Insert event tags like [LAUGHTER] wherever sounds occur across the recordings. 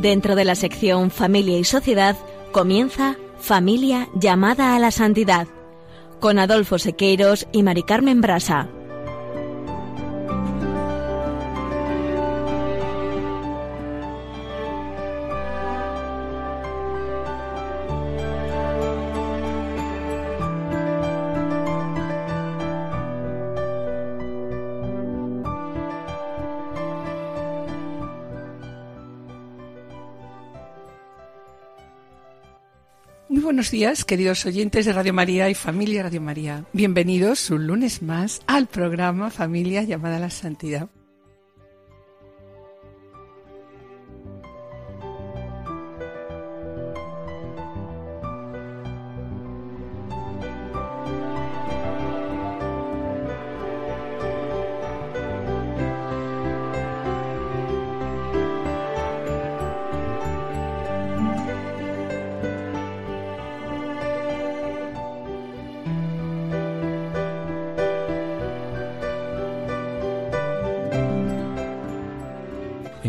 Dentro de la sección Familia y Sociedad comienza Familia llamada a la santidad con Adolfo Sequeiros y Mari Carmen Brasa. Buenos días, queridos oyentes de Radio María y familia Radio María. Bienvenidos un lunes más al programa Familia llamada a la Santidad.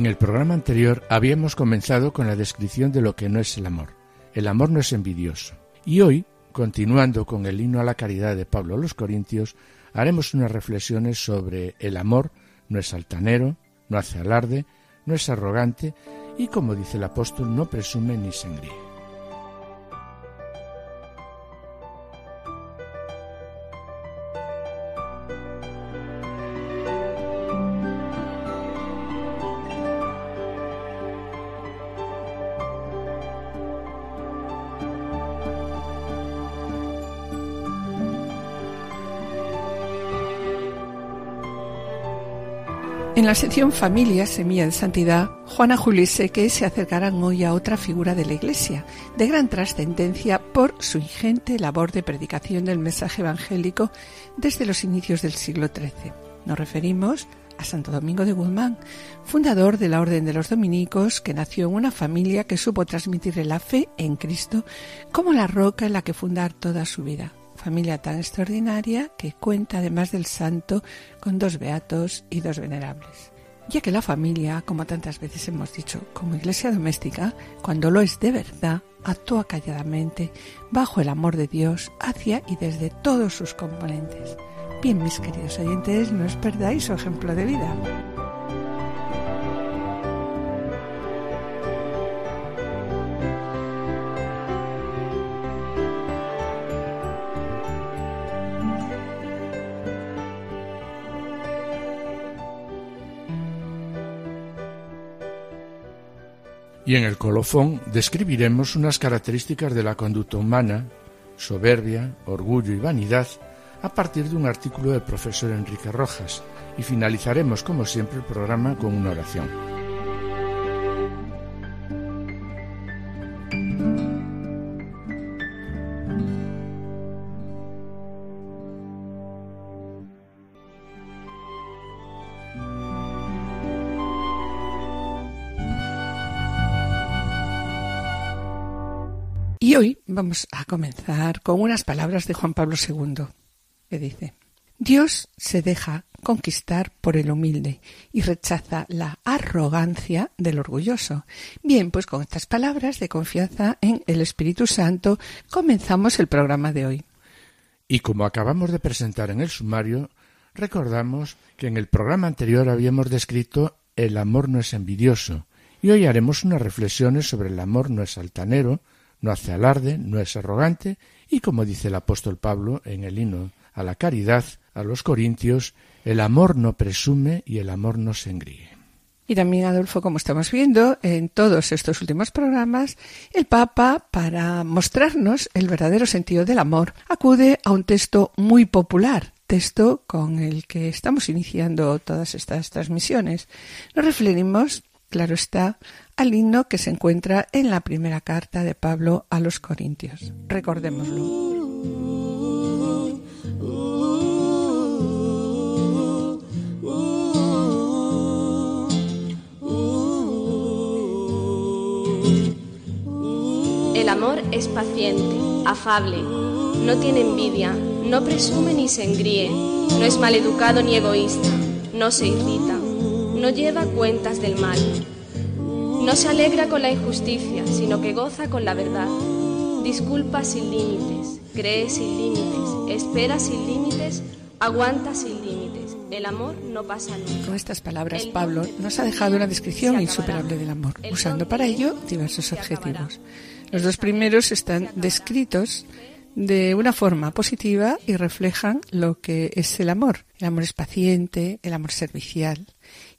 En el programa anterior habíamos comenzado con la descripción de lo que no es el amor. El amor no es envidioso. Y hoy, continuando con el himno a la caridad de Pablo a los Corintios, haremos unas reflexiones sobre el amor no es altanero, no hace alarde, no es arrogante y, como dice el apóstol, no presume ni se la sección Familia, Semilla de Santidad, Juana Julio y Seque se acercarán hoy a otra figura de la Iglesia, de gran trascendencia por su ingente labor de predicación del mensaje evangélico desde los inicios del siglo XIII. Nos referimos a Santo Domingo de Guzmán, fundador de la Orden de los Dominicos, que nació en una familia que supo transmitirle la fe en Cristo como la roca en la que fundar toda su vida familia tan extraordinaria que cuenta además del santo con dos beatos y dos venerables. Ya que la familia, como tantas veces hemos dicho, como iglesia doméstica, cuando lo es de verdad, actúa calladamente, bajo el amor de Dios, hacia y desde todos sus componentes. Bien, mis queridos oyentes, no os perdáis su ejemplo de vida. Y en el colofón describiremos unas características de la conducta humana, soberbia, orgullo y vanidad, a partir de un artículo del profesor Enrique Rojas, y finalizaremos, como siempre, el programa con una oración. Vamos a comenzar con unas palabras de Juan Pablo II, que dice, Dios se deja conquistar por el humilde y rechaza la arrogancia del orgulloso. Bien, pues con estas palabras de confianza en el Espíritu Santo comenzamos el programa de hoy. Y como acabamos de presentar en el sumario, recordamos que en el programa anterior habíamos descrito el amor no es envidioso, y hoy haremos unas reflexiones sobre el amor no es altanero, no hace alarde, no es arrogante y como dice el apóstol Pablo en el himno a la caridad a los corintios, el amor no presume y el amor no se engríe. Y también, Adolfo, como estamos viendo en todos estos últimos programas, el Papa, para mostrarnos el verdadero sentido del amor, acude a un texto muy popular, texto con el que estamos iniciando todas estas transmisiones. Nos referimos, claro está, al himno que se encuentra en la primera carta de Pablo a los Corintios. Recordémoslo. El amor es paciente, afable, no tiene envidia, no presume ni se engríe, no es maleducado ni egoísta, no se irrita, no lleva cuentas del mal No se alegra con la injusticia, sino que goza con la verdad. Disculpa sin límites, cree sin límites, espera sin límites, aguanta sin límites. El amor no pasa nunca. Con estas palabras, Pablo nos ha dejado una descripción insuperable del amor, usando para ello diversos adjetivos. Los dos primeros están descritos de una forma positiva y reflejan lo que es el amor. El amor es paciente, el amor servicial.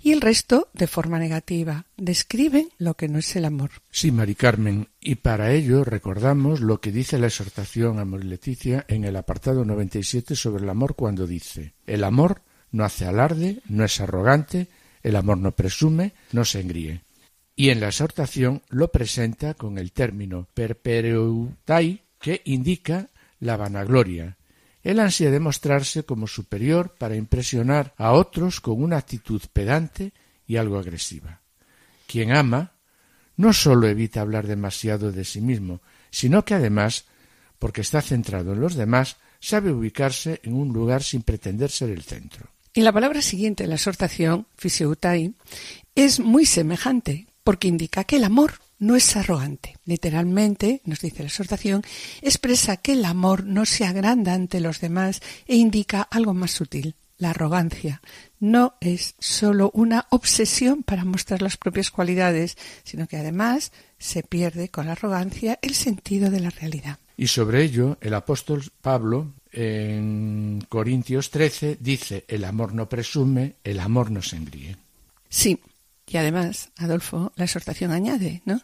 Y el resto de forma negativa. Describen lo que no es el amor. Sí, Mari Carmen. Y para ello recordamos lo que dice la exhortación a Leticia en el apartado 97 sobre el amor cuando dice, el amor no hace alarde, no es arrogante, el amor no presume, no se engríe. Y en la exhortación lo presenta con el término perpereutai, que indica la vanagloria, el ansia de mostrarse como superior para impresionar a otros con una actitud pedante y algo agresiva. Quien ama no sólo evita hablar demasiado de sí mismo, sino que además, porque está centrado en los demás, sabe ubicarse en un lugar sin pretender ser el centro. Y la palabra siguiente, la exhortación, fisieutai, es muy semejante, porque indica que el amor no es arrogante. Literalmente, nos dice la exhortación, expresa que el amor no se agranda ante los demás e indica algo más sutil. La arrogancia no es sólo una obsesión para mostrar las propias cualidades, sino que además se pierde con la arrogancia el sentido de la realidad. Y sobre ello, el apóstol Pablo en Corintios 13 dice, el amor no presume, el amor no se engríe. Sí, y además, Adolfo, la exhortación añade, ¿no?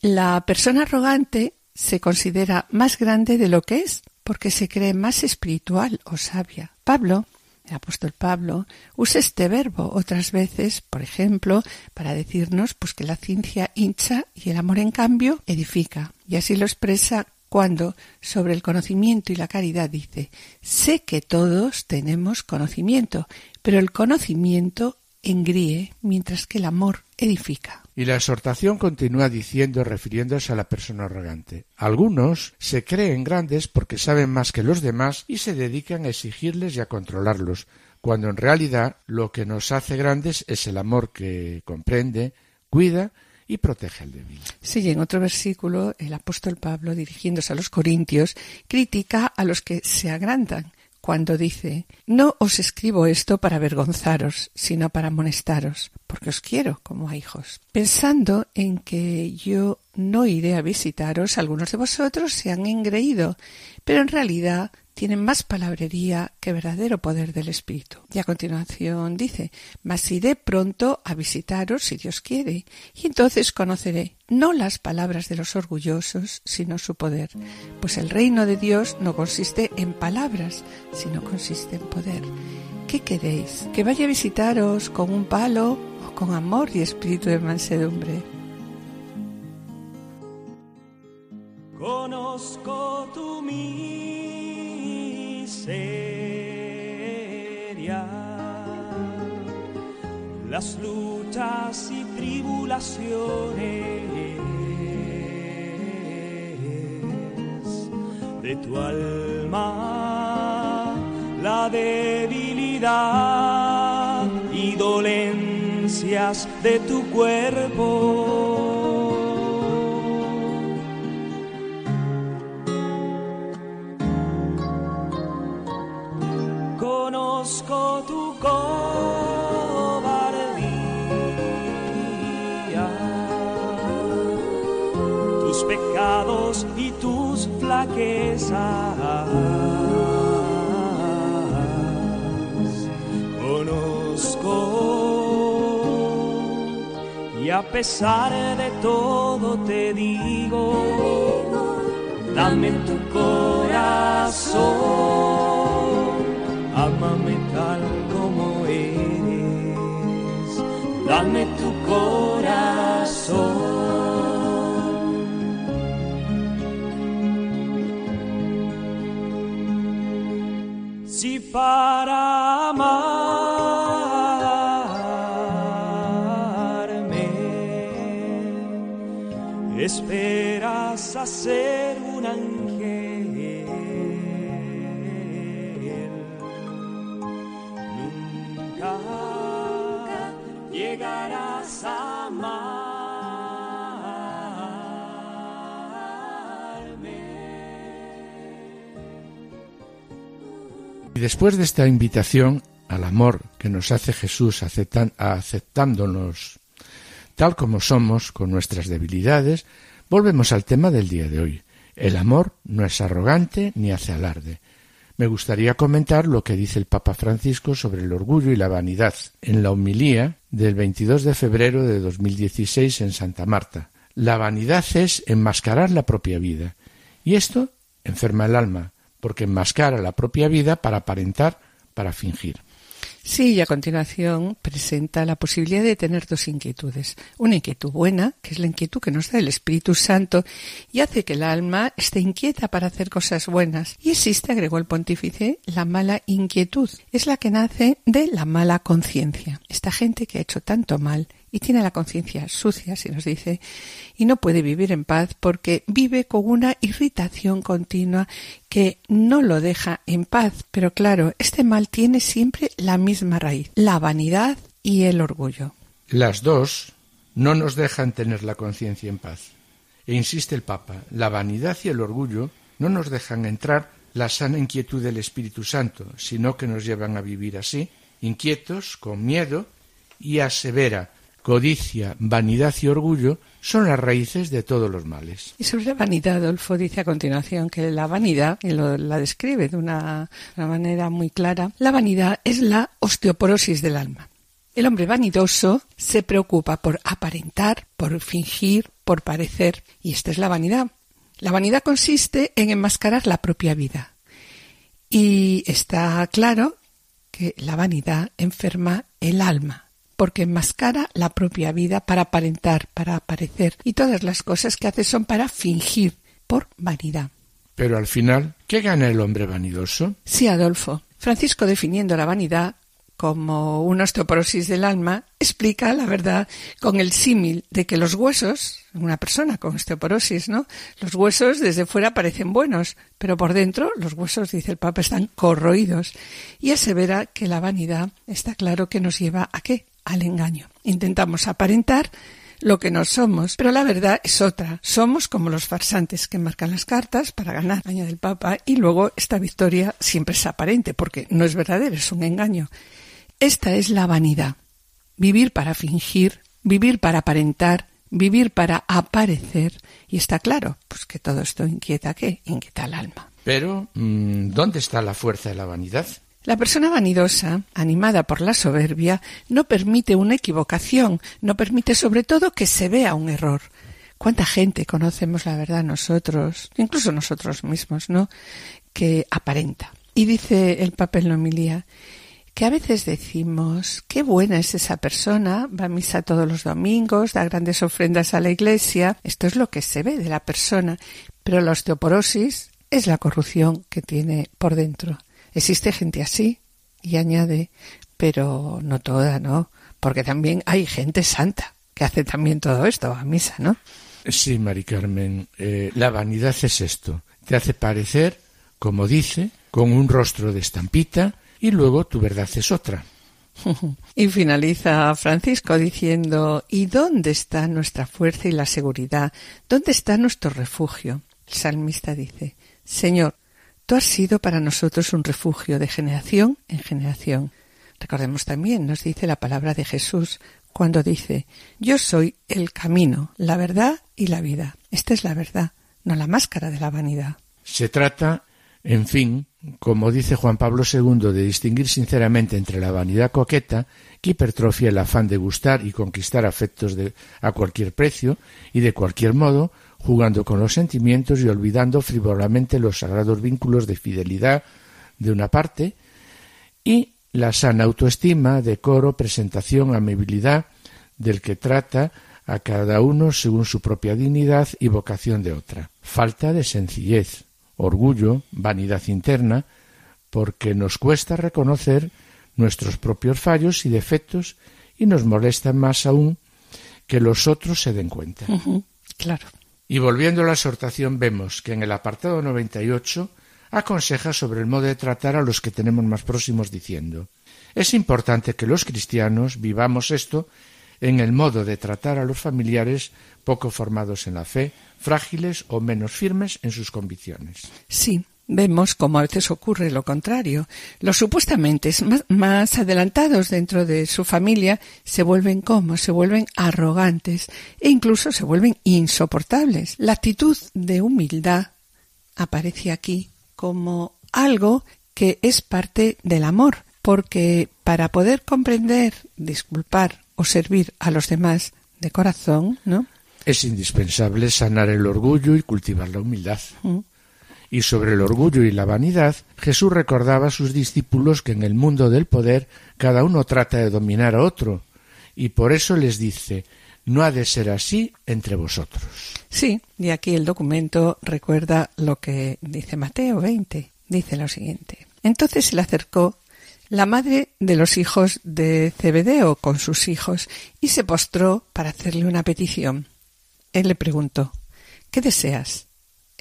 La persona arrogante se considera más grande de lo que es, porque se cree más espiritual o sabia. Pablo, el apóstol Pablo, usa este verbo otras veces, por ejemplo, para decirnos pues que la ciencia hincha y el amor en cambio edifica. Y así lo expresa cuando sobre el conocimiento y la caridad dice, sé que todos tenemos conocimiento, pero el conocimiento engríe, mientras que el amor edifica. Y la exhortación continúa diciendo, refiriéndose a la persona arrogante. Algunos se creen grandes porque saben más que los demás y se dedican a exigirles y a controlarlos, cuando en realidad lo que nos hace grandes es el amor que comprende, cuida y protege al débil. Sí, en otro versículo el apóstol Pablo, dirigiéndose a los corintios, critica a los que se agrandan cuando dice No os escribo esto para avergonzaros, sino para amonestaros, porque os quiero como a hijos. Pensando en que yo no iré a visitaros, algunos de vosotros se han engreído, pero en realidad tienen más palabrería que verdadero poder del Espíritu. Y a continuación dice, mas iré pronto a visitaros si Dios quiere, y entonces conoceré no las palabras de los orgullosos, sino su poder, pues el reino de Dios no consiste en palabras, sino consiste en poder. ¿Qué queréis? ¿Que vaya a visitaros con un palo o con amor y espíritu de mansedumbre? Conozco tu miseria, las luchas y tribulaciones de tu alma, la debilidad y dolencias de tu cuerpo. Conozco tu cobardía, tus pecados y tus flaquezas. Conozco y a pesar de todo te digo, dame tu corazón Ámame tal como eres, dame tu corazón. Si para amarme esperas hacer un ángel, después de esta invitación al amor que nos hace Jesús aceptándonos tal como somos, con nuestras debilidades, volvemos al tema del día de hoy. El amor no es arrogante ni hace alarde. Me gustaría comentar lo que dice el Papa Francisco sobre el orgullo y la vanidad en la homilía del 22 de febrero de 2016 en Santa Marta. La vanidad es enmascarar la propia vida. Y esto enferma el alma, porque enmascara la propia vida para aparentar, para fingir. Sí, y a continuación presenta la posibilidad de tener dos inquietudes. Una inquietud buena, que es la inquietud que nos da el Espíritu Santo y hace que el alma esté inquieta para hacer cosas buenas. Y existe, agregó el pontífice, la mala inquietud. Es la que nace de la mala conciencia. Esta gente que ha hecho tanto mal y tiene la conciencia sucia, si nos dice, y no puede vivir en paz porque vive con una irritación continua que no lo deja en paz. Pero claro, este mal tiene siempre la misma raíz, la vanidad y el orgullo. Las dos no nos dejan tener la conciencia en paz. E insiste el Papa, la vanidad y el orgullo no nos dejan entrar la sana inquietud del Espíritu Santo, sino que nos llevan a vivir así, inquietos, con miedo, y asevera codicia, vanidad y orgullo son las raíces de todos los males. Y sobre la vanidad, Adolfo dice a continuación que la vanidad, y la describe de una, una manera muy clara, la vanidad es la osteoporosis del alma. El hombre vanidoso se preocupa por aparentar, por fingir, por parecer, y esta es la vanidad. La vanidad consiste en enmascarar la propia vida. Y está claro que la vanidad enferma el alma, porque enmascara la propia vida para aparentar, para aparecer, y todas las cosas que hace son para fingir, por vanidad. Pero al final, ¿qué gana el hombre vanidoso? Sí, Adolfo. Francisco, definiendo la vanidad como una osteoporosis del alma, explica la verdad con el símil de que los huesos, una persona con osteoporosis, ¿no? Los huesos desde fuera parecen buenos, pero por dentro los huesos, dice el Papa, están corroídos. Y asevera que la vanidad está claro que nos lleva a qué? Al engaño. Intentamos aparentar lo que no somos, pero la verdad es otra. Somos como los farsantes que marcan las cartas para ganar, año del Papa, y luego esta victoria siempre es aparente, porque no es verdadera, es un engaño. Esta es la vanidad. Vivir para fingir, vivir para aparentar, vivir para aparecer, y está claro, pues que todo esto inquieta qué? Inquieta al alma. Pero, mm, ¿dónde está la fuerza de la vanidad? La persona vanidosa, animada por la soberbia, no permite una equivocación, no permite sobre todo que se vea un error. ¿Cuánta gente conocemos la verdad nosotros, incluso nosotros mismos, ¿no? Que aparenta. Y dice el Papa en homilía que a veces decimos, qué buena es esa persona, va a misa todos los domingos, da grandes ofrendas a la iglesia. Esto es lo que se ve de la persona. Pero la osteoporosis es la corrupción que tiene por dentro. Existe gente así y añade, pero no toda, ¿no? Porque también hay gente santa que hace también todo esto a misa, ¿no? Sí, Mari Carmen, eh, la vanidad es esto, te hace parecer, como dice, con un rostro de estampita y luego tu verdad es otra. [LAUGHS] y finaliza Francisco diciendo, ¿y dónde está nuestra fuerza y la seguridad? ¿Dónde está nuestro refugio? El salmista dice, Señor, Has sido para nosotros un refugio de generación en generación. Recordemos también, nos dice la palabra de Jesús cuando dice, Yo soy el camino, la verdad y la vida. Esta es la verdad, no la máscara de la vanidad. Se trata, en fin, como dice Juan Pablo II, de distinguir sinceramente entre la vanidad coqueta, que hipertrofia el afán de gustar y conquistar afectos de, a cualquier precio y de cualquier modo, jugando con los sentimientos y olvidando frivolamente los sagrados vínculos de fidelidad de una parte, y la sana autoestima, decoro, presentación, amabilidad del que trata a cada uno según su propia dignidad y vocación de otra. Falta de sencillez, orgullo, vanidad interna, porque nos cuesta reconocer nuestros propios fallos y defectos y nos molesta más aún que los otros se den cuenta. claro. Y volviendo a la exhortación vemos que en el apartado 98 aconseja sobre el modo de tratar a los que tenemos más próximos diciendo es importante que los cristianos vivamos esto en el modo de tratar a los familiares poco formados en la fe, frágiles o menos firmes en sus convicciones. Sí, vemos como a veces ocurre lo contrario. Los supuestamente más, adelantados dentro de su familia se vuelven como, se vuelven arrogantes e incluso se vuelven insoportables. La actitud de humildad aparece aquí como algo que es parte del amor, porque para poder comprender, disculpar o servir a los demás de corazón, ¿no? Es indispensable sanar el orgullo y cultivar la humildad. Mm. Y sobre el orgullo y la vanidad, Jesús recordaba a sus discípulos que en el mundo del poder cada uno trata de dominar a otro, y por eso les dice no ha de ser así entre vosotros. Sí, y aquí el documento recuerda lo que dice Mateo 20. Dice lo siguiente. Entonces se le acercó la madre de los hijos de Zebedeo con sus hijos y se postró para hacerle una petición. Él le preguntó ¿Qué deseas?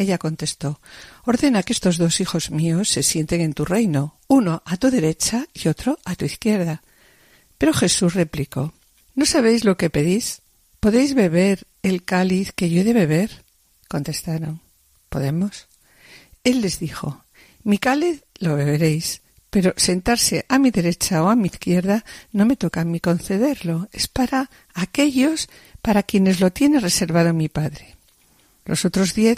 Ella contestó Ordena que estos dos hijos míos se sienten en tu reino, uno a tu derecha y otro a tu izquierda. Pero Jesús replicó ¿No sabéis lo que pedís? ¿Podéis beber el cáliz que yo he de beber? Contestaron ¿Podemos? Él les dijo Mi cáliz lo beberéis, pero sentarse a mi derecha o a mi izquierda no me toca a mí concederlo, es para aquellos para quienes lo tiene reservado mi Padre. Los otros diez,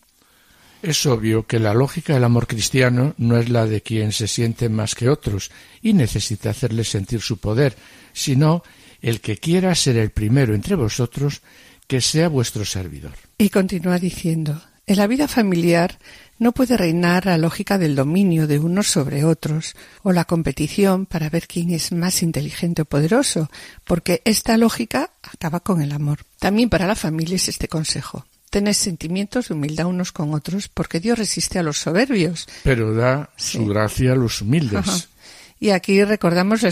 Es obvio que la lógica del amor cristiano no es la de quien se siente más que otros y necesita hacerle sentir su poder, sino el que quiera ser el primero entre vosotros, que sea vuestro servidor. Y continúa diciendo, en la vida familiar no puede reinar la lógica del dominio de unos sobre otros o la competición para ver quién es más inteligente o poderoso, porque esta lógica acaba con el amor. También para la familia es este consejo. Tened sentimientos de humildad unos con otros, porque Dios resiste a los soberbios. Pero da su gracia a los humildes. Y aquí recordamos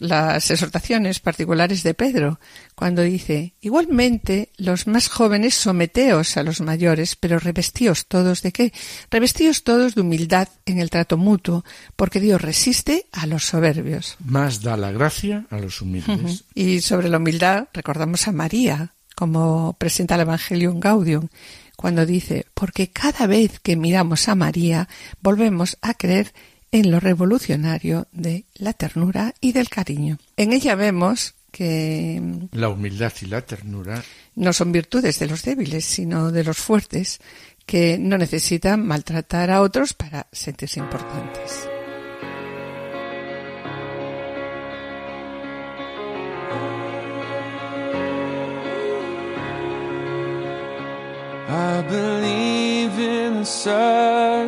las exhortaciones particulares de Pedro, cuando dice, igualmente los más jóvenes someteos a los mayores, pero revestíos todos de qué? Revestíos todos de humildad en el trato mutuo, porque Dios resiste a los soberbios. Más da la gracia a los humildes. Y sobre la humildad recordamos a María, como presenta el Evangelio en Gaudium, cuando dice, porque cada vez que miramos a María volvemos a creer en lo revolucionario de la ternura y del cariño. En ella vemos que la humildad y la ternura no son virtudes de los débiles, sino de los fuertes, que no necesitan maltratar a otros para sentirse importantes. I believe in the sun.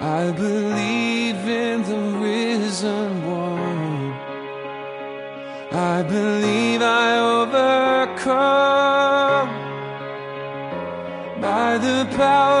I believe in the risen one. I believe I overcome by the power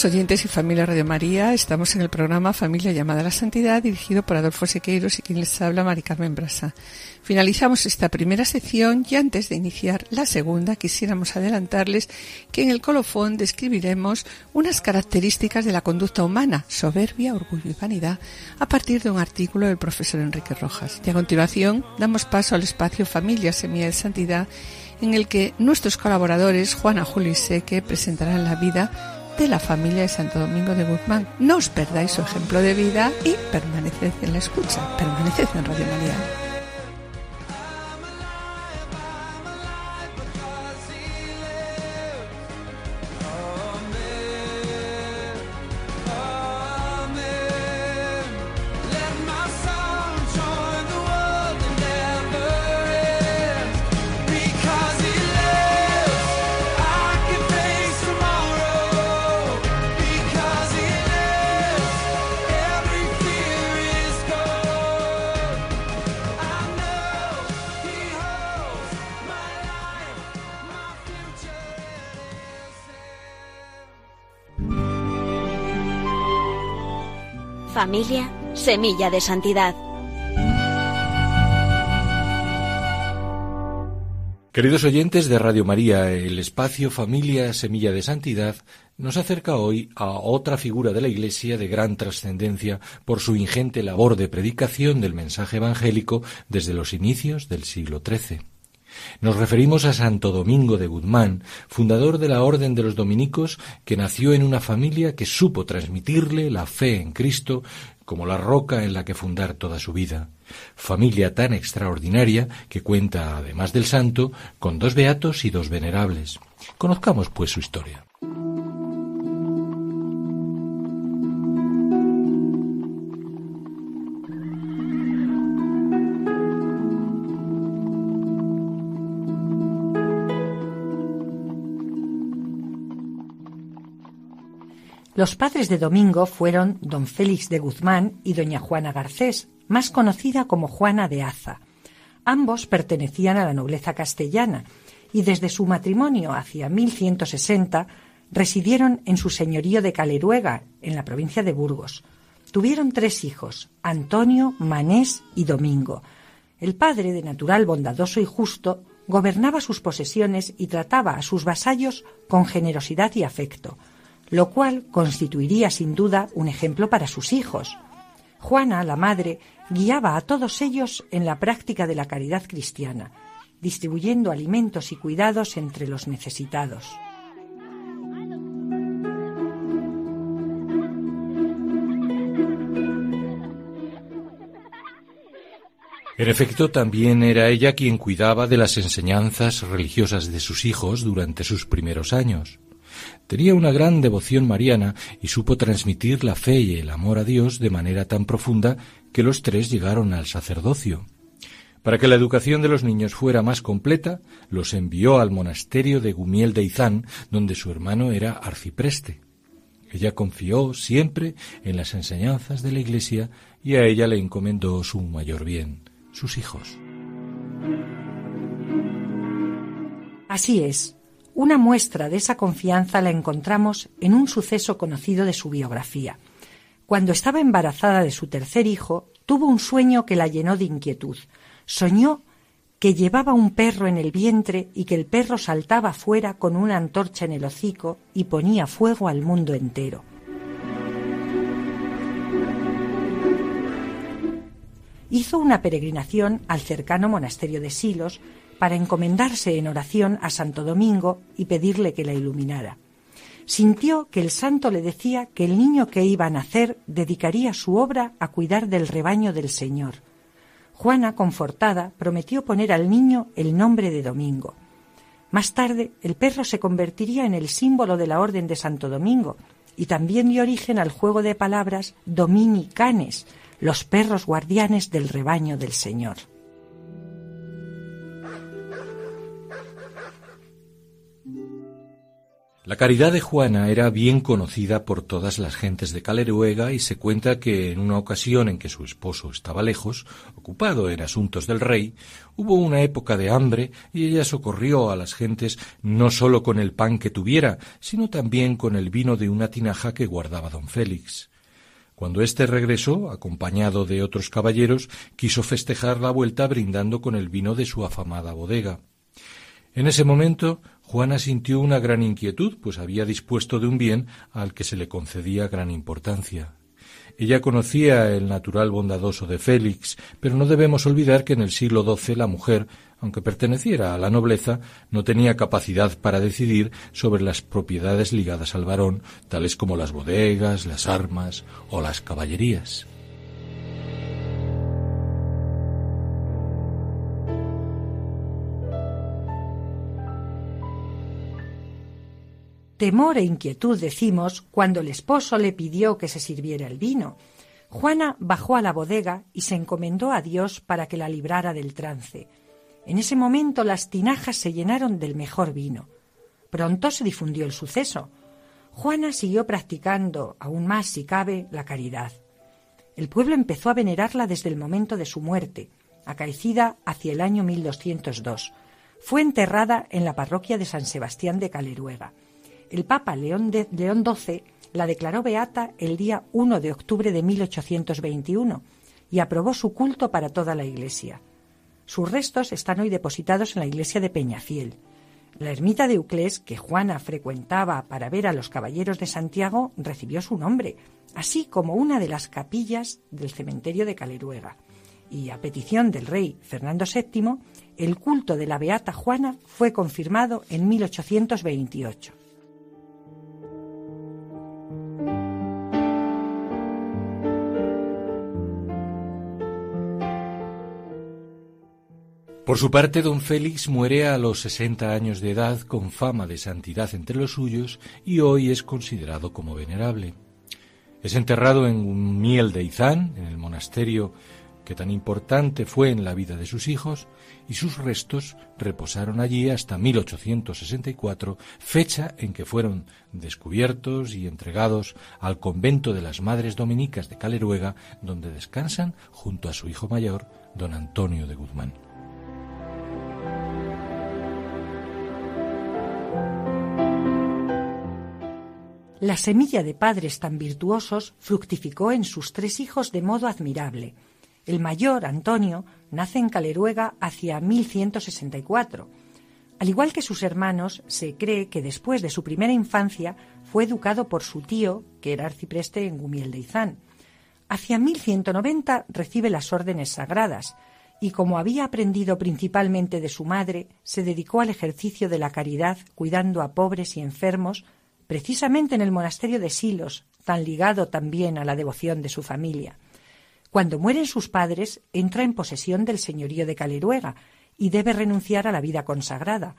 Queridos oyentes y familia Radio María, estamos en el programa Familia llamada a la Santidad, dirigido por Adolfo Sequeiros y quien les habla, Mari Carmen Brasa. Finalizamos esta primera sección y antes de iniciar la segunda quisiéramos adelantarles que en el colofón describiremos unas características de la conducta humana, soberbia, orgullo y vanidad, a partir de un artículo del profesor Enrique Rojas. Y a continuación damos paso al espacio Familia Semilla de Santidad, en el que nuestros colaboradores, Juana, Julio y Seque, presentarán la vida de la familia de Santo Domingo de Guzmán. No os perdáis su ejemplo de vida y permaneced en la escucha, permaneced en Radio María. Familia, semilla de santidad. Queridos oyentes de Radio María, el espacio Familia Semilla de Santidad nos acerca hoy a otra figura de la Iglesia de gran trascendencia por su ingente labor de predicación del mensaje evangélico desde los inicios del siglo XIII. Nos referimos a Santo Domingo de Guzmán, fundador de la Orden de los Dominicos, que nació en una familia que supo transmitirle la fe en Cristo como la roca en la que fundar toda su vida. Familia tan extraordinaria que cuenta, además del santo, con dos beatos y dos venerables. Conozcamos, pues, su historia. Los padres de Domingo fueron don Félix de Guzmán y doña Juana Garcés, más conocida como Juana de Aza. Ambos pertenecían a la nobleza castellana y desde su matrimonio hacia 1160 residieron en su señorío de Caleruega, en la provincia de Burgos. Tuvieron tres hijos, Antonio, Manés y Domingo. El padre, de natural bondadoso y justo, gobernaba sus posesiones y trataba a sus vasallos con generosidad y afecto lo cual constituiría sin duda un ejemplo para sus hijos. Juana, la madre, guiaba a todos ellos en la práctica de la caridad cristiana, distribuyendo alimentos y cuidados entre los necesitados. En efecto, también era ella quien cuidaba de las enseñanzas religiosas de sus hijos durante sus primeros años. Tenía una gran devoción mariana y supo transmitir la fe y el amor a Dios de manera tan profunda que los tres llegaron al sacerdocio. Para que la educación de los niños fuera más completa, los envió al monasterio de Gumiel de Izán, donde su hermano era arcipreste. Ella confió siempre en las enseñanzas de la Iglesia y a ella le encomendó su mayor bien, sus hijos. Así es, una muestra de esa confianza la encontramos en un suceso conocido de su biografía. Cuando estaba embarazada de su tercer hijo, tuvo un sueño que la llenó de inquietud. Soñó que llevaba un perro en el vientre y que el perro saltaba fuera con una antorcha en el hocico y ponía fuego al mundo entero. Hizo una peregrinación al cercano monasterio de Silos para encomendarse en oración a Santo Domingo y pedirle que la iluminara. Sintió que el santo le decía que el niño que iba a nacer dedicaría su obra a cuidar del rebaño del Señor. Juana, confortada, prometió poner al niño el nombre de Domingo. Más tarde, el perro se convertiría en el símbolo de la Orden de Santo Domingo y también dio origen al juego de palabras dominicanes, los perros guardianes del rebaño del Señor. La caridad de Juana era bien conocida por todas las gentes de Caleruega y se cuenta que en una ocasión en que su esposo estaba lejos, ocupado en asuntos del rey, hubo una época de hambre y ella socorrió a las gentes no sólo con el pan que tuviera, sino también con el vino de una tinaja que guardaba don Félix. Cuando éste regresó, acompañado de otros caballeros, quiso festejar la vuelta brindando con el vino de su afamada bodega. En ese momento Juana sintió una gran inquietud, pues había dispuesto de un bien al que se le concedía gran importancia. Ella conocía el natural bondadoso de Félix, pero no debemos olvidar que en el siglo XII la mujer, aunque perteneciera a la nobleza, no tenía capacidad para decidir sobre las propiedades ligadas al varón, tales como las bodegas, las armas o las caballerías. Temor e inquietud decimos cuando el esposo le pidió que se sirviera el vino. Juana bajó a la bodega y se encomendó a Dios para que la librara del trance. En ese momento las tinajas se llenaron del mejor vino. Pronto se difundió el suceso. Juana siguió practicando, aún más si cabe, la caridad. El pueblo empezó a venerarla desde el momento de su muerte, acaecida hacia el año 1202. Fue enterrada en la parroquia de San Sebastián de Caleruega el Papa León, XII La declaró beata el día 1 de octubre de 1821 y aprobó su culto para toda la Iglesia. Sus restos están hoy depositados en la iglesia de Peñafiel. La ermita de Euclés, que Juana frecuentaba para ver a los caballeros de Santiago, recibió su nombre, así como una de las capillas del cementerio de Caleruega. Y a petición del rey Fernando VII, el culto de la Beata Juana fue confirmado en 1828. Por su parte, don Félix muere a los 60 años de edad con fama de santidad entre los suyos y hoy es considerado como venerable. Es enterrado en miel de Izán, en el monasterio que tan importante fue en la vida de sus hijos, y sus restos reposaron allí hasta 1864, fecha en que fueron descubiertos y entregados al convento de las Madres Dominicas de Caleruega, donde descansan junto a su hijo mayor, don Antonio de Guzmán. La semilla de padres tan virtuosos fructificó en sus tres hijos de modo admirable. El mayor, Antonio, nace en Caleruega hacia 1164. Al igual que sus hermanos, se cree que después de su primera infancia fue educado por su tío, que era arcipreste en Gumiel de Izán. Hacia 1190 recibe las órdenes sagradas y como había aprendido principalmente de su madre, se dedicó al ejercicio de la caridad, cuidando a pobres y enfermos, precisamente en el monasterio de Silos, tan ligado también a la devoción de su familia. Cuando mueren sus padres, entra en posesión del señorío de Caleruega y debe renunciar a la vida consagrada.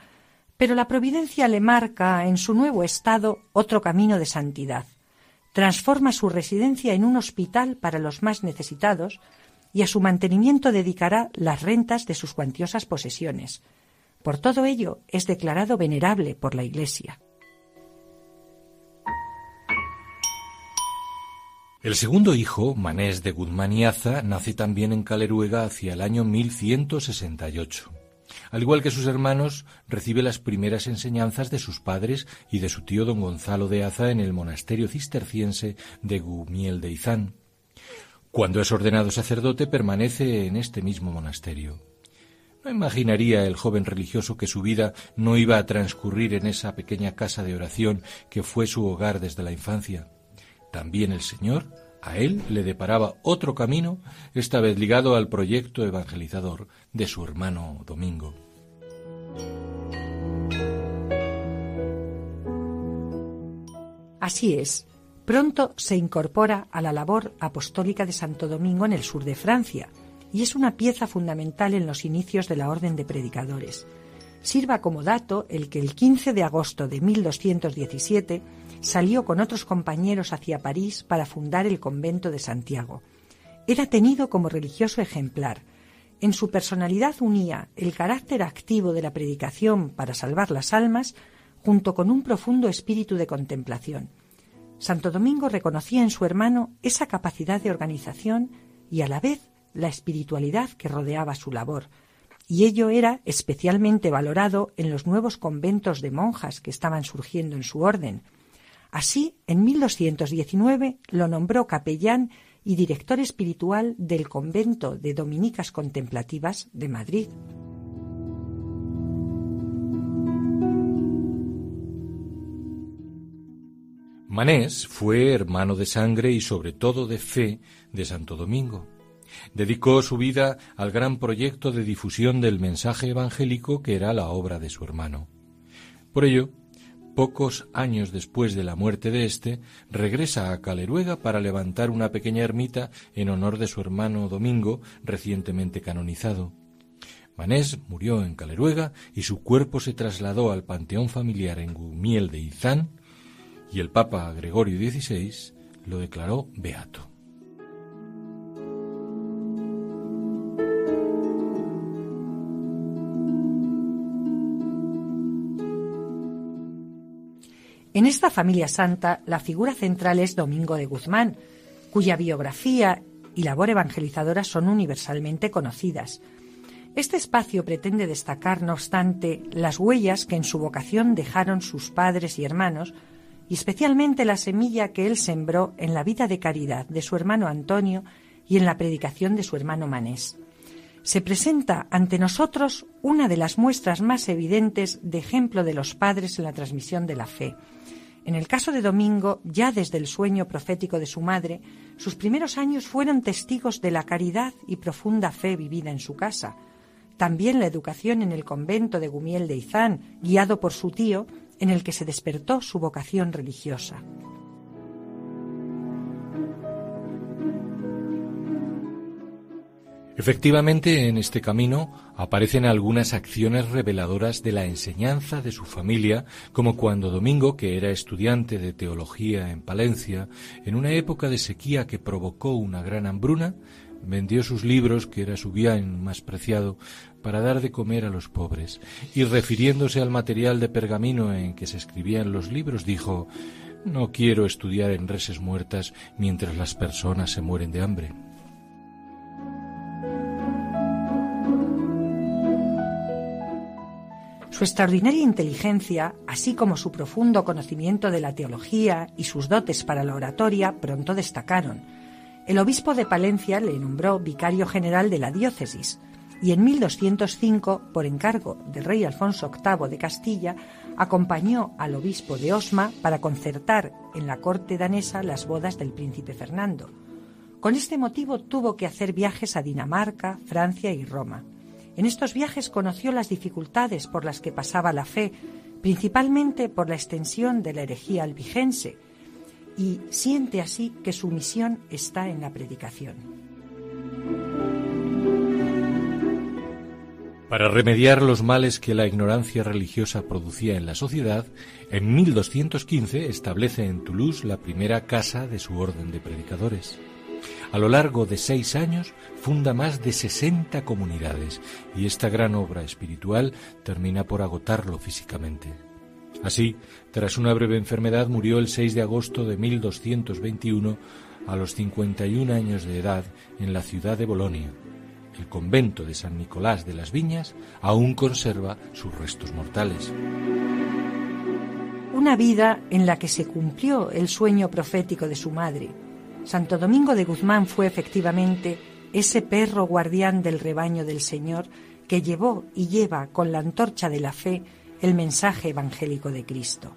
Pero la providencia le marca en su nuevo estado otro camino de santidad. Transforma su residencia en un hospital para los más necesitados y a su mantenimiento dedicará las rentas de sus cuantiosas posesiones. Por todo ello es declarado venerable por la Iglesia. El segundo hijo, Manés de Guzmán y Aza, nace también en Caleruega hacia el año 1168. Al igual que sus hermanos, recibe las primeras enseñanzas de sus padres y de su tío don Gonzalo de Aza en el monasterio cisterciense de Gumiel de Izán. Cuando es ordenado sacerdote, permanece en este mismo monasterio. No imaginaría el joven religioso que su vida no iba a transcurrir en esa pequeña casa de oración que fue su hogar desde la infancia. También el Señor a él le deparaba otro camino, esta vez ligado al proyecto evangelizador de su hermano Domingo. Así es, pronto se incorpora a la labor apostólica de Santo Domingo en el sur de Francia y es una pieza fundamental en los inicios de la Orden de Predicadores. Sirva como dato el que el 15 de agosto de 1217 salió con otros compañeros hacia París para fundar el convento de Santiago. Era tenido como religioso ejemplar. En su personalidad unía el carácter activo de la predicación para salvar las almas junto con un profundo espíritu de contemplación. Santo Domingo reconocía en su hermano esa capacidad de organización y a la vez la espiritualidad que rodeaba su labor, y ello era especialmente valorado en los nuevos conventos de monjas que estaban surgiendo en su orden, Así, en 1219 lo nombró capellán y director espiritual del convento de Dominicas Contemplativas de Madrid. Manés fue hermano de sangre y sobre todo de fe de Santo Domingo. Dedicó su vida al gran proyecto de difusión del mensaje evangélico que era la obra de su hermano. Por ello, Pocos años después de la muerte de éste, regresa a Caleruega para levantar una pequeña ermita en honor de su hermano Domingo, recientemente canonizado. Manés murió en Caleruega y su cuerpo se trasladó al panteón familiar en Gumiel de Izán y el Papa Gregorio XVI lo declaró beato. En esta familia santa, la figura central es Domingo de Guzmán, cuya biografía y labor evangelizadora son universalmente conocidas. Este espacio pretende destacar, no obstante, las huellas que en su vocación dejaron sus padres y hermanos y especialmente la semilla que él sembró en la vida de caridad de su hermano Antonio y en la predicación de su hermano Manés. Se presenta ante nosotros una de las muestras más evidentes de ejemplo de los padres en la transmisión de la fe. En el caso de Domingo, ya desde el sueño profético de su madre, sus primeros años fueron testigos de la caridad y profunda fe vivida en su casa. También la educación en el convento de Gumiel de Izán, guiado por su tío, en el que se despertó su vocación religiosa. Efectivamente, en este camino aparecen algunas acciones reveladoras de la enseñanza de su familia, como cuando Domingo, que era estudiante de teología en Palencia, en una época de sequía que provocó una gran hambruna, vendió sus libros, que era su bien más preciado, para dar de comer a los pobres, y refiriéndose al material de pergamino en que se escribían los libros, dijo No quiero estudiar en reses muertas mientras las personas se mueren de hambre. Su extraordinaria inteligencia, así como su profundo conocimiento de la teología y sus dotes para la oratoria, pronto destacaron. El obispo de Palencia le nombró vicario general de la diócesis, y en 1205, por encargo del rey Alfonso VIII de Castilla, acompañó al obispo de Osma para concertar en la corte danesa las bodas del príncipe Fernando. Con este motivo tuvo que hacer viajes a Dinamarca, Francia y Roma. En estos viajes conoció las dificultades por las que pasaba la fe, principalmente por la extensión de la herejía albigense, y siente así que su misión está en la predicación. Para remediar los males que la ignorancia religiosa producía en la sociedad, en 1215 establece en Toulouse la primera casa de su orden de predicadores. A lo largo de seis años funda más de 60 comunidades y esta gran obra espiritual termina por agotarlo físicamente. Así, tras una breve enfermedad, murió el 6 de agosto de 1221 a los 51 años de edad en la ciudad de Bolonia, el convento de San Nicolás de las Viñas aún conserva sus restos mortales. Una vida en la que se cumplió el sueño profético de su madre. Santo Domingo de Guzmán fue efectivamente ese perro guardián del rebaño del Señor que llevó y lleva con la antorcha de la fe el mensaje evangélico de Cristo.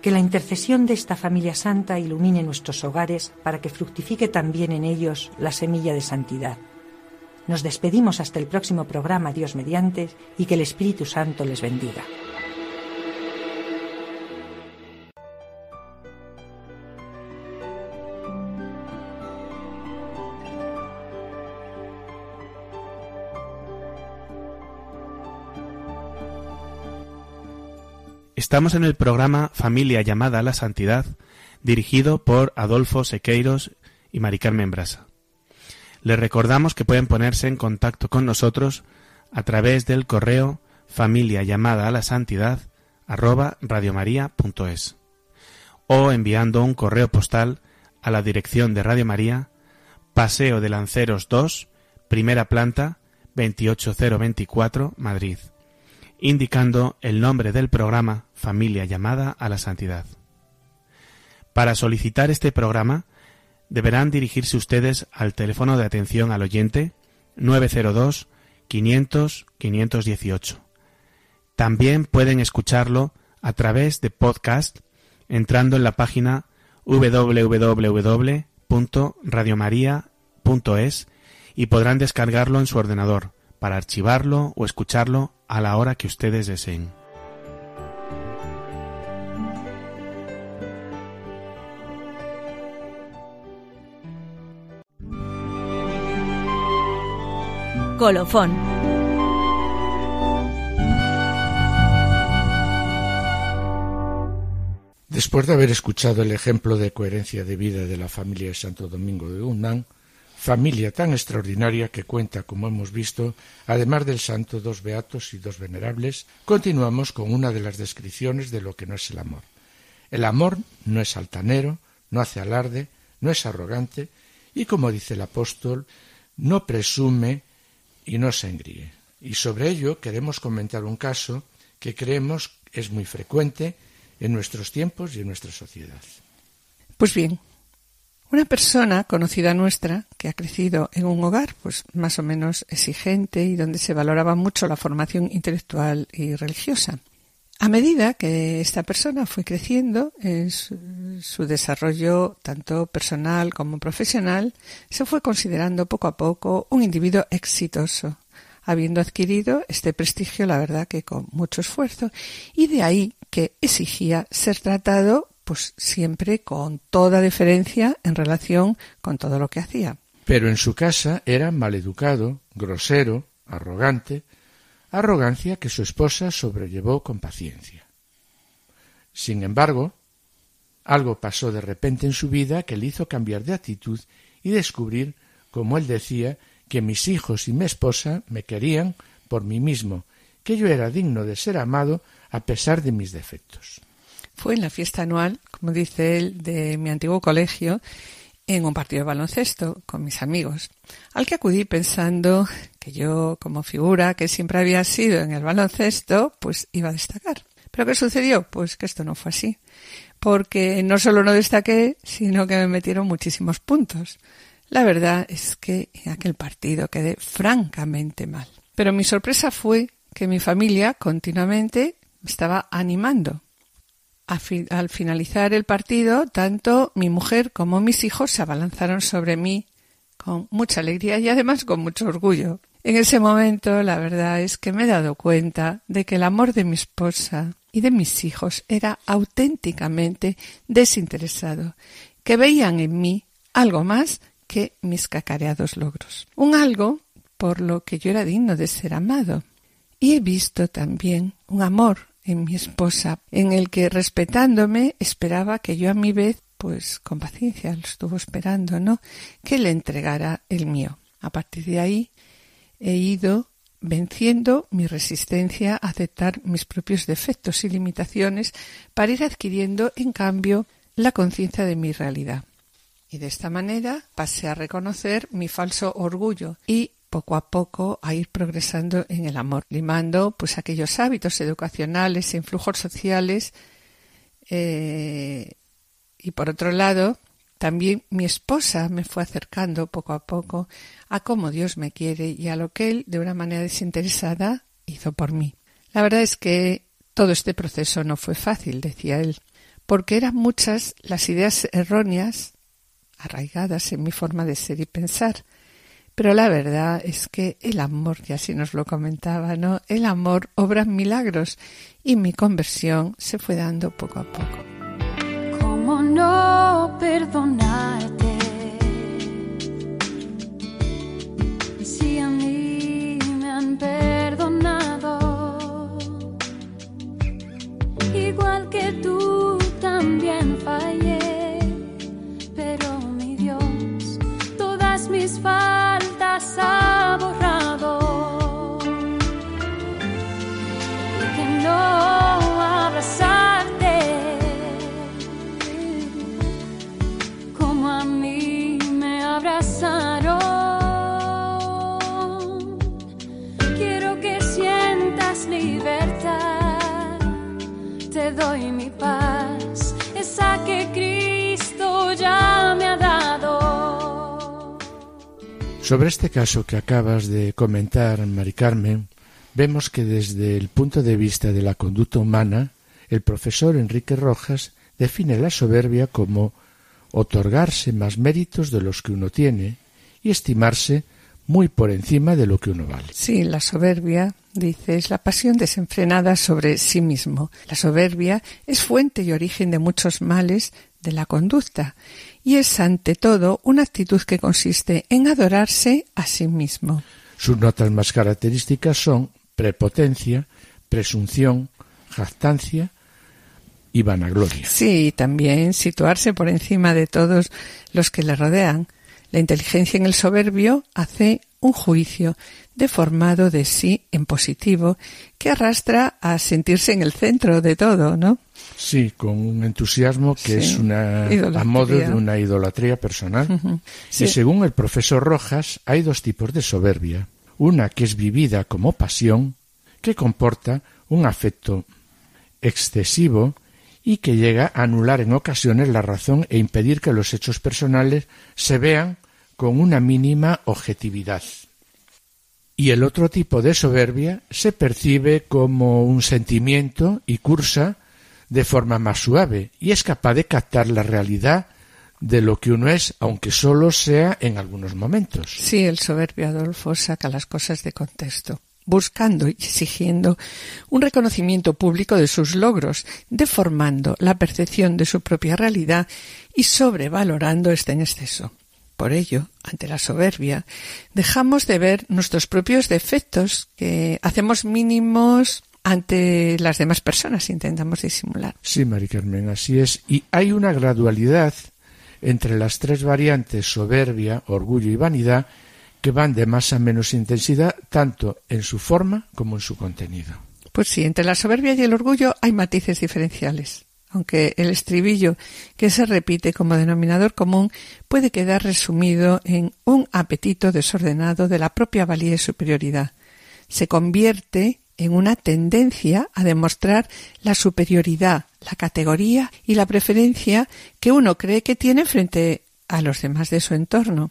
Que la intercesión de esta familia santa ilumine nuestros hogares para que fructifique también en ellos la semilla de santidad. Nos despedimos hasta el próximo programa, Dios mediante, y que el Espíritu Santo les bendiga. Estamos en el programa Familia llamada a la Santidad, dirigido por Adolfo Sequeiros y Mari Carmen Brasa. Les recordamos que pueden ponerse en contacto con nosotros a través del correo familia llamada a la santidad arroba radiomaria.es o enviando un correo postal a la dirección de Radio María, Paseo de Lanceros 2, primera planta, 28024, Madrid, indicando el nombre del programa Familia llamada a la Santidad. Para solicitar este programa, deberán dirigirse ustedes al teléfono de atención al oyente 902 500 518. También pueden escucharlo a través de podcast entrando en la página www.radiomaria.es y podrán descargarlo en su ordenador para archivarlo o escucharlo a la hora que ustedes deseen. Colofón. Después de haber escuchado el ejemplo de coherencia de vida de la familia de Santo Domingo de Guzmán, familia tan extraordinaria que cuenta, como hemos visto, además del santo, dos beatos y dos venerables, continuamos con una de las descripciones de lo que no es el amor. El amor no es altanero, no hace alarde, no es arrogante y, como dice el apóstol, no presume y no se engríe. Y sobre ello queremos comentar un caso que creemos es muy frecuente en nuestros tiempos y en nuestra sociedad. Pues bien, una persona conocida nuestra que ha crecido en un hogar pues más o menos exigente y donde se valoraba mucho la formación intelectual y religiosa. A medida que esta persona fue creciendo en su, desarrollo tanto personal como profesional, se fue considerando poco a poco un individuo exitoso, habiendo adquirido este prestigio, la verdad que con mucho esfuerzo, y de ahí que exigía ser tratado pues siempre con toda deferencia en relación con todo lo que hacía. Pero en su casa era maleducado, grosero, arrogante, arrogancia que su esposa sobrellevó con paciencia. Sin embargo, algo pasó de repente en su vida que le hizo cambiar de actitud y descubrir, como él decía, que mis hijos y mi esposa me querían por mí mismo, que yo era digno de ser amado a pesar de mis defectos. Fue en la fiesta anual, como dice él, de mi antiguo colegio, en un partido de baloncesto con mis amigos, al que acudí pensando que yo, como figura que siempre había sido en el baloncesto, pues iba a destacar. ¿Pero qué sucedió? Pues que esto no fue así. Porque no solo no destaqué, sino que me metieron muchísimos puntos. La verdad es que en aquel partido quedé francamente mal. Pero mi sorpresa fue que mi familia continuamente me estaba animando al finalizar el partido, tanto mi mujer como mis hijos se abalanzaron sobre mí con mucha alegría y además con mucho orgullo. En ese momento, la verdad es que me he dado cuenta de que el amor de mi esposa y de mis hijos era auténticamente desinteresado, que veían en mí algo más que mis cacareados logros, un algo por lo que yo era digno de ser amado. Y he visto también un amor en mi esposa, en el que respetándome esperaba que yo a mi vez, pues con paciencia lo estuvo esperando, ¿no? que le entregara el mío. A partir de ahí he ido venciendo mi resistencia a aceptar mis propios defectos y limitaciones para ir adquiriendo, en cambio, la conciencia de mi realidad. Y de esta manera pasé a reconocer mi falso orgullo y poco a poco a ir progresando en el amor, limando pues aquellos hábitos educacionales influjos sociales eh, y por otro lado también mi esposa me fue acercando poco a poco a cómo Dios me quiere y a lo que Él, de una manera desinteresada, hizo por mí. La verdad es que todo este proceso no fue fácil, decía él, porque eran muchas las ideas erróneas arraigadas en mi forma de ser y pensar, pero la verdad es que el amor, que así nos lo comentaba, ¿no? El amor obra milagros y mi conversión se fue dando poco a poco. ¿Cómo no perdonarte? Si a mí me han perdonado, igual que tú también fallé, pero mi Dios, todas mis fallas ha borrado que no abrazarte como a mí me abrazaron. Quiero que sientas libertad, te doy mi paz, esa que Cristo ya Sobre este caso que acabas de comentar, Mari Carmen, vemos que desde el punto de vista de la conducta humana, el profesor Enrique Rojas define la soberbia como otorgarse más méritos de los que uno tiene y estimarse muy por encima de lo que uno vale. Sí, la soberbia, dice, es la pasión desenfrenada sobre sí mismo. La soberbia es fuente y origen de muchos males de la conducta y es ante todo una actitud que consiste en adorarse a sí mismo. Sus notas más características son prepotencia, presunción, jactancia y vanagloria. Sí, también situarse por encima de todos los que le rodean. La inteligencia en el soberbio hace un juicio deformado de sí en positivo que arrastra a sentirse en el centro de todo, ¿no? Sí, con un entusiasmo que es una a modo de una idolatría personal. Y según el profesor Rojas, hay dos tipos de soberbia. Una que es vivida como pasión, que comporta un afecto excesivo y que llega a anular en ocasiones la razón e impedir que los hechos personales se vean con una mínima objetividad. Y el otro tipo de soberbia se percibe como un sentimiento y cursa de forma más suave y es capaz de captar la realidad de lo que uno es, aunque solo sea en algunos momentos. Sí, el soberbio Adolfo saca las cosas de contexto buscando y exigiendo un reconocimiento público de sus logros, deformando la percepción de su propia realidad y sobrevalorando este en exceso. Por ello, ante la soberbia, dejamos de ver nuestros propios defectos que hacemos mínimos ante las demás personas, intentamos disimular. Sí, Mari Carmen, así es. Y hay una gradualidad entre las tres variantes soberbia, orgullo y vanidad que van de más a menos intensidad tanto en su forma como en su contenido. Pues sí, entre la soberbia y el orgullo hay matices diferenciales aunque el estribillo que se repite como denominador común puede quedar resumido en un apetito desordenado de la propia valía y superioridad. Se convierte en una tendencia a demostrar la superioridad, la categoría y la preferencia que uno cree que tiene frente a los demás de su entorno.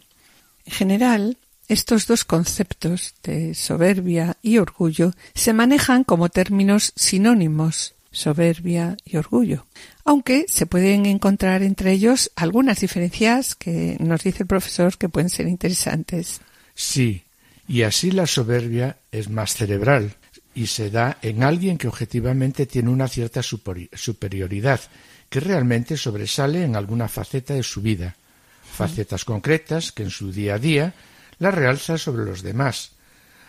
En general, estos dos conceptos de soberbia y orgullo se manejan como términos sinónimos, soberbia y orgullo, aunque se pueden encontrar entre ellos algunas diferencias que nos dice el profesor que pueden ser interesantes. Sí, y así la soberbia es más cerebral y se da en alguien que objetivamente tiene una cierta superioridad, que realmente sobresale en alguna faceta de su vida, facetas concretas que en su día a día la realza sobre los demás.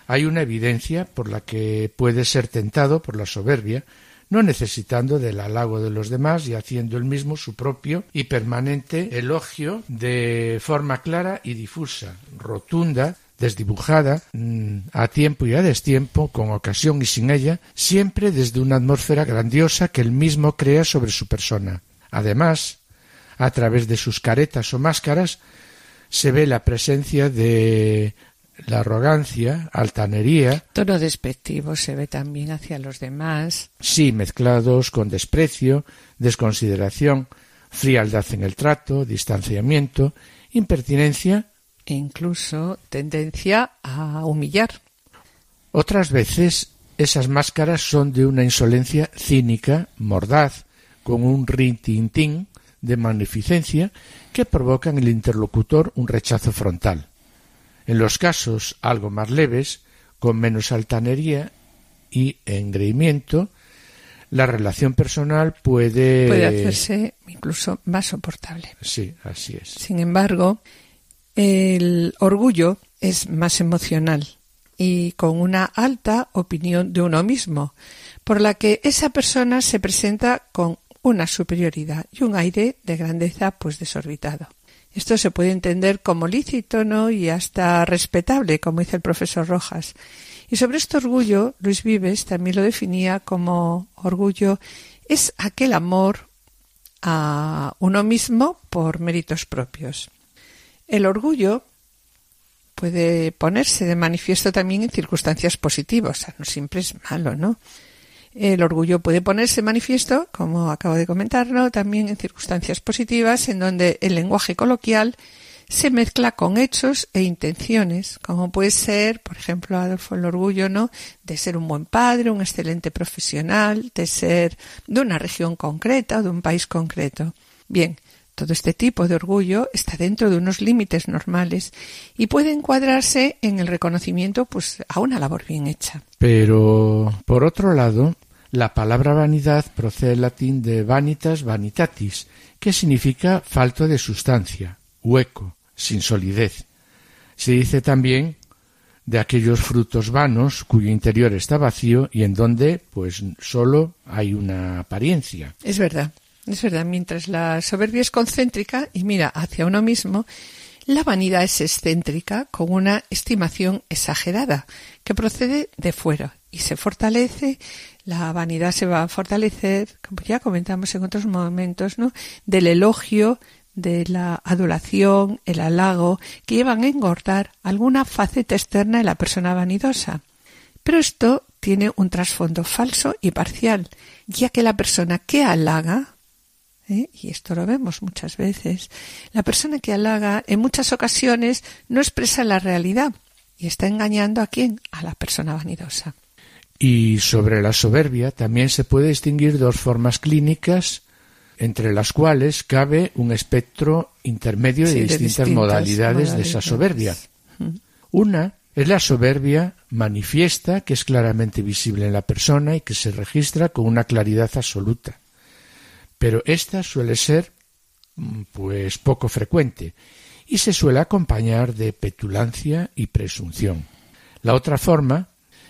Hay una evidencia por la que puede ser tentado por la soberbia no necesitando del halago de los demás y haciendo el mismo su propio y permanente elogio de forma clara y difusa, rotunda, desdibujada, mm, a tiempo y a destiempo, con ocasión y sin ella, siempre desde una atmósfera grandiosa que él mismo crea sobre su persona. Además, a través de sus caretas o máscaras, se ve la presencia de la arrogancia, altanería. Tono despectivo se ve también hacia los demás. Sí, mezclados con desprecio, desconsideración, frialdad en el trato, distanciamiento, impertinencia. E incluso tendencia a humillar. Otras veces esas máscaras son de una insolencia cínica, mordaz, con un rintintín de magnificencia que provoca en el interlocutor un rechazo frontal. En los casos algo más leves, con menos altanería y engreimiento, la relación personal puede... Puede hacerse incluso más soportable. Sí, así es. Sin embargo, el orgullo es más emocional y con una alta opinión de uno mismo, por la que esa persona se presenta con una superioridad y un aire de grandeza pues desorbitado. Esto se puede entender como lícito, ¿no? Y hasta respetable, como dice el profesor Rojas. Y sobre este orgullo, Luis Vives también lo definía como orgullo es aquel amor a uno mismo por méritos propios. El orgullo puede ponerse de manifiesto también en circunstancias positivas, no siempre es malo, ¿no? El orgullo puede ponerse manifiesto, como acabo de comentarlo, también en circunstancias positivas en donde el lenguaje coloquial se mezcla con hechos e intenciones, como puede ser, por ejemplo, Adolfo, el orgullo, ¿no? De ser un buen padre, un excelente profesional, de ser de una región concreta o de un país concreto. Bien, todo este tipo de orgullo está dentro de unos límites normales y puede encuadrarse en el reconocimiento pues a una labor bien hecha. Pero por otro lado, la palabra vanidad procede del latín de vanitas vanitatis, que significa falto de sustancia, hueco, sin solidez. Se dice también de aquellos frutos vanos cuyo interior está vacío y en donde pues solo hay una apariencia. Es verdad, es verdad, mientras la soberbia es concéntrica y mira hacia uno mismo, la vanidad es excéntrica con una estimación exagerada que procede de fuera y se fortalece la vanidad se va a fortalecer, como ya comentamos en otros momentos, ¿no? Del elogio, de la adoración, el halago, que llevan a engordar alguna faceta externa de la persona vanidosa. Pero esto tiene un trasfondo falso y parcial, ya que la persona que halaga ¿eh? y esto lo vemos muchas veces, la persona que halaga en muchas ocasiones no expresa la realidad y está engañando a quién? A la persona vanidosa. Y sobre la soberbia también se puede distinguir dos formas clínicas entre las cuales cabe un espectro intermedio de, distintas modalidades, de esa soberbia. Una es la soberbia manifiesta, que es claramente visible en la persona y que se registra con una claridad absoluta. Pero esta suele ser mm, pues poco frecuente y se suele acompañar de petulancia y presunción. La otra forma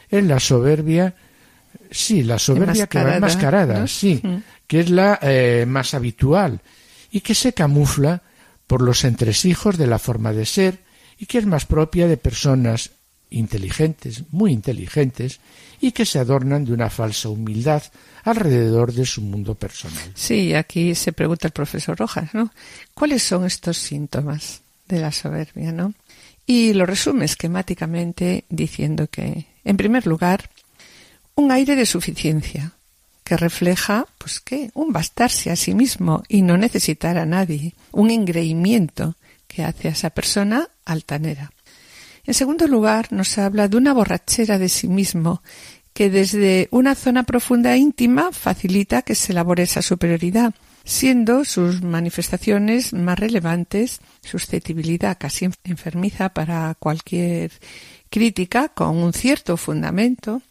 es la soberbia, sí, la soberbia que va enmascarada, sí, que es la eh, más habitual y que se camufla por los entresijos de la forma de ser y que es más propia de personas inteligentes, muy inteligentes, y que se adornan de una falsa humildad alrededor de su mundo personal. Sí, aquí se pregunta el profesor Rojas, ¿no? ¿Cuáles son estos síntomas de la soberbia, no? Y lo resume esquemáticamente diciendo que, en primer lugar, un aire de suficiencia, que refleja, pues qué, un bastarse a sí mismo y no necesitar a nadie, un engreimiento que hace a esa persona altanera. En segundo lugar, nos habla de una borrachera de sí mismo que desde una zona profunda e íntima facilita que se elabore esa superioridad, siendo sus manifestaciones más relevantes susceptibilidad casi enfermiza para cualquier crítica con un cierto fundamento,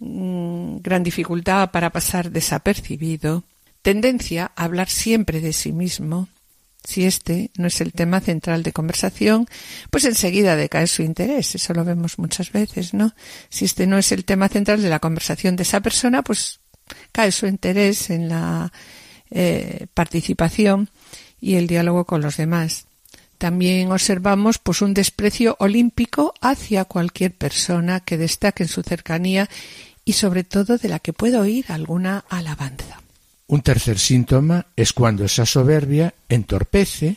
mm, gran dificultad para pasar desapercibido, tendencia a hablar siempre de sí mismo, si este no es el tema central de conversación, pues enseguida decae su interés. Eso lo vemos muchas veces, ¿no? Si este no es el tema central de la conversación de esa persona, pues cae su interés en la eh, participación y el diálogo con los demás. También observamos pues un desprecio olímpico hacia cualquier persona que destaque en su cercanía y sobre todo de la que pueda oír alguna alabanza. Un tercer síntoma es cuando esa soberbia entorpece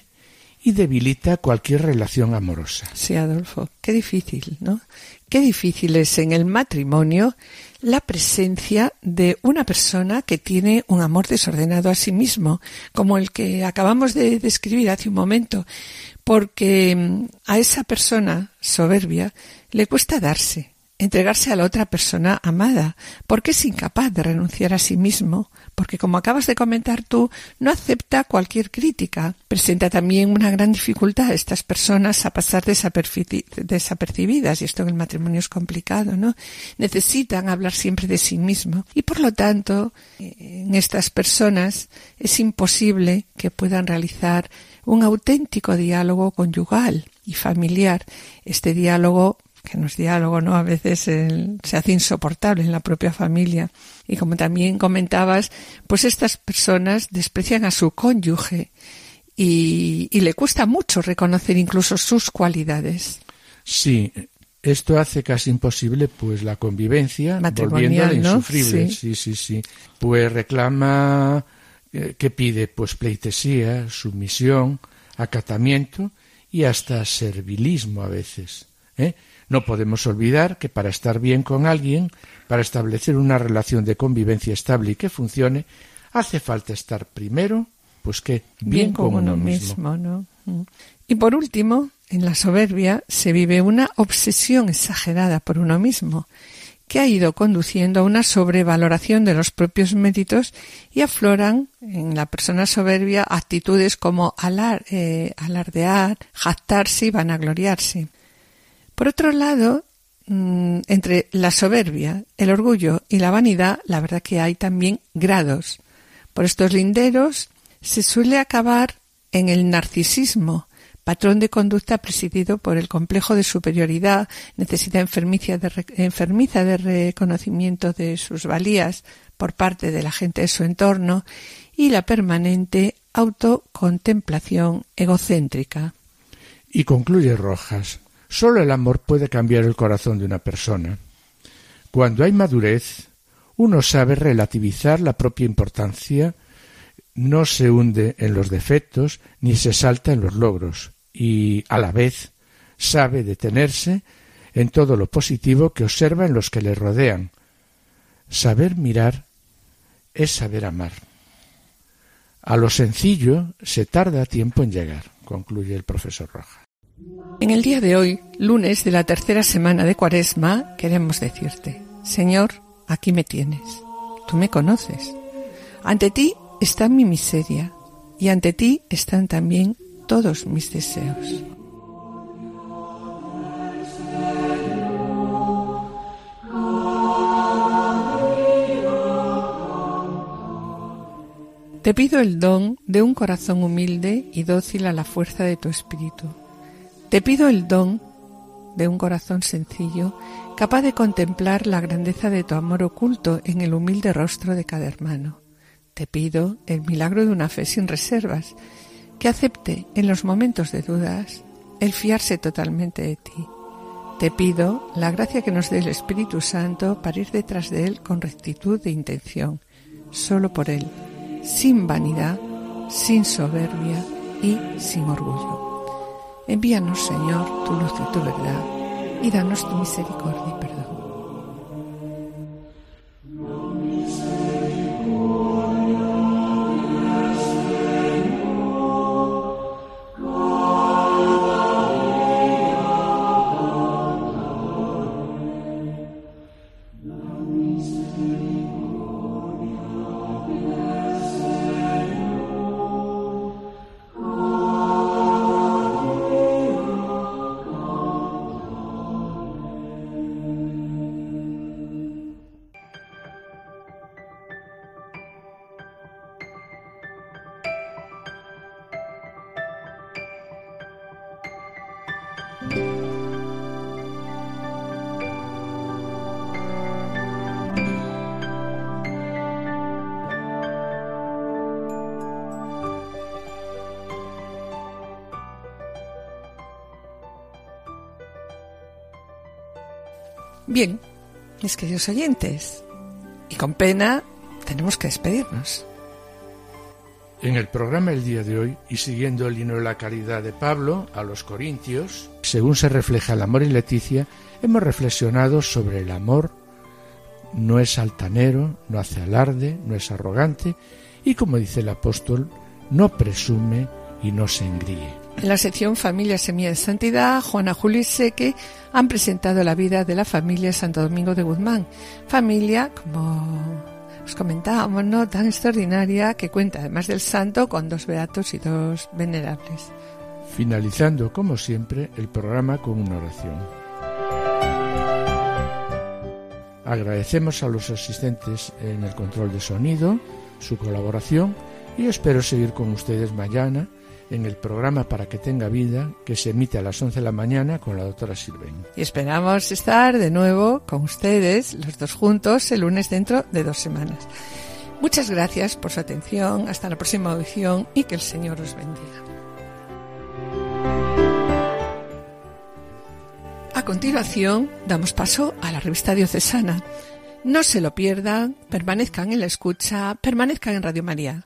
y debilita cualquier relación amorosa. Sí, Adolfo, qué difícil, ¿no? Qué difícil es en el matrimonio la presencia de una persona que tiene un amor desordenado a sí mismo, como el que acabamos de describir hace un momento, porque mm, a esa persona soberbia le cuesta darse, entregarse a la otra persona amada, porque es incapaz de renunciar a sí mismo, porque como acabas de comentar tú, no acepta cualquier crítica. Presenta también una gran dificultad a estas personas a pasar desapercibidas, y esto en el matrimonio es complicado, ¿no? Necesitan hablar siempre de sí mismo, y por lo tanto, en estas personas es imposible que puedan realizar un auténtico diálogo conyugal y familiar. Este diálogo que no es diálogo, ¿no? A veces se hace insoportable en la propia familia. Y como también comentabas, pues estas personas desprecian a su cónyuge y, le cuesta mucho reconocer incluso sus cualidades. Sí, esto hace casi imposible pues la convivencia, volviendo a insufrible. Sí. sí, sí, Pues reclama, eh, que pide? Pues pleitesía, sumisión, acatamiento y hasta servilismo a veces. ¿eh? No podemos olvidar que para estar bien con alguien, para establecer una relación de convivencia estable y que funcione, hace falta estar primero, pues que bien, con, uno, mismo. ¿no? Mm. Y por último, en la soberbia se vive una obsesión exagerada por uno mismo, que ha ido conduciendo a una sobrevaloración de los propios méritos y afloran en la persona soberbia actitudes como alar, eh, alardear, jactarse y vanagloriarse. Por otro lado, mm, entre la soberbia, el orgullo y la vanidad, la verdad que hay también grados. Por estos linderos se suele acabar en el narcisismo, patrón de conducta presidido por el complejo de superioridad, necesidad enfermiza de, enfermiza de reconocimiento de sus valías por parte de la gente de su entorno y la permanente autocontemplación egocéntrica. Y concluye Rojas. Solo el amor puede cambiar el corazón de una persona. Cuando hay madurez, uno sabe relativizar la propia importancia, no se hunde en los defectos ni se salta en los logros, y a la vez sabe detenerse en todo lo positivo que observa en los que le rodean. Saber mirar es saber amar. A lo sencillo se tarda tiempo en llegar, concluye el profesor Roja. En el día de hoy, lunes de la tercera semana de Cuaresma, queremos decirte, Señor, aquí me tienes. Tú me conoces. Ante ti está mi miseria y ante ti están también todos mis deseos. Te pido el don de un corazón humilde y dócil a la fuerza de tu espíritu. Te pido el don de un corazón sencillo, capaz de contemplar la grandeza de tu amor oculto en el humilde rostro de cada hermano. Te pido el milagro de una fe sin reservas, que acepte en los momentos de dudas el fiarse totalmente de ti. Te pido la gracia que nos dé el Espíritu Santo para ir detrás de Él con rectitud de intención, solo por Él sin vanidad, sin soberbia y sin orgullo. Envíanos, Señor, tu luz y tu verdad, y danos tu misericordia y perdón. Bien, mis queridos oyentes, y con pena tenemos que despedirnos. En el programa el día de hoy, y siguiendo el himno de la caridad de Pablo a los Corintios, según se refleja el amor y Leticia, hemos reflexionado sobre el amor. No es altanero, no hace alarde, no es arrogante, y como dice el apóstol, no presume y no se engríe. En la sección Familia Semilla de Santidad, Juana Julio y Seque han presentado la vida de la familia Santo Domingo de Guzmán. Familia, como os comentábamos, ¿no? tan extraordinaria que cuenta, además del santo, con dos beatos y dos venerables. Finalizando, como siempre, el programa con una oración. Agradecemos a los asistentes en el control de sonido su colaboración y espero seguir con ustedes mañana en el programa Para que tenga vida que se emite a las 11 de la mañana con la doctora Silven. Y esperamos estar de nuevo con ustedes, los dos juntos, el lunes dentro de dos semanas. Muchas gracias por su atención, hasta la próxima audición y que el Señor os bendiga. A continuación, damos paso a la revista diocesana. No se lo pierdan, permanezcan en la escucha, permanezcan en Radio María.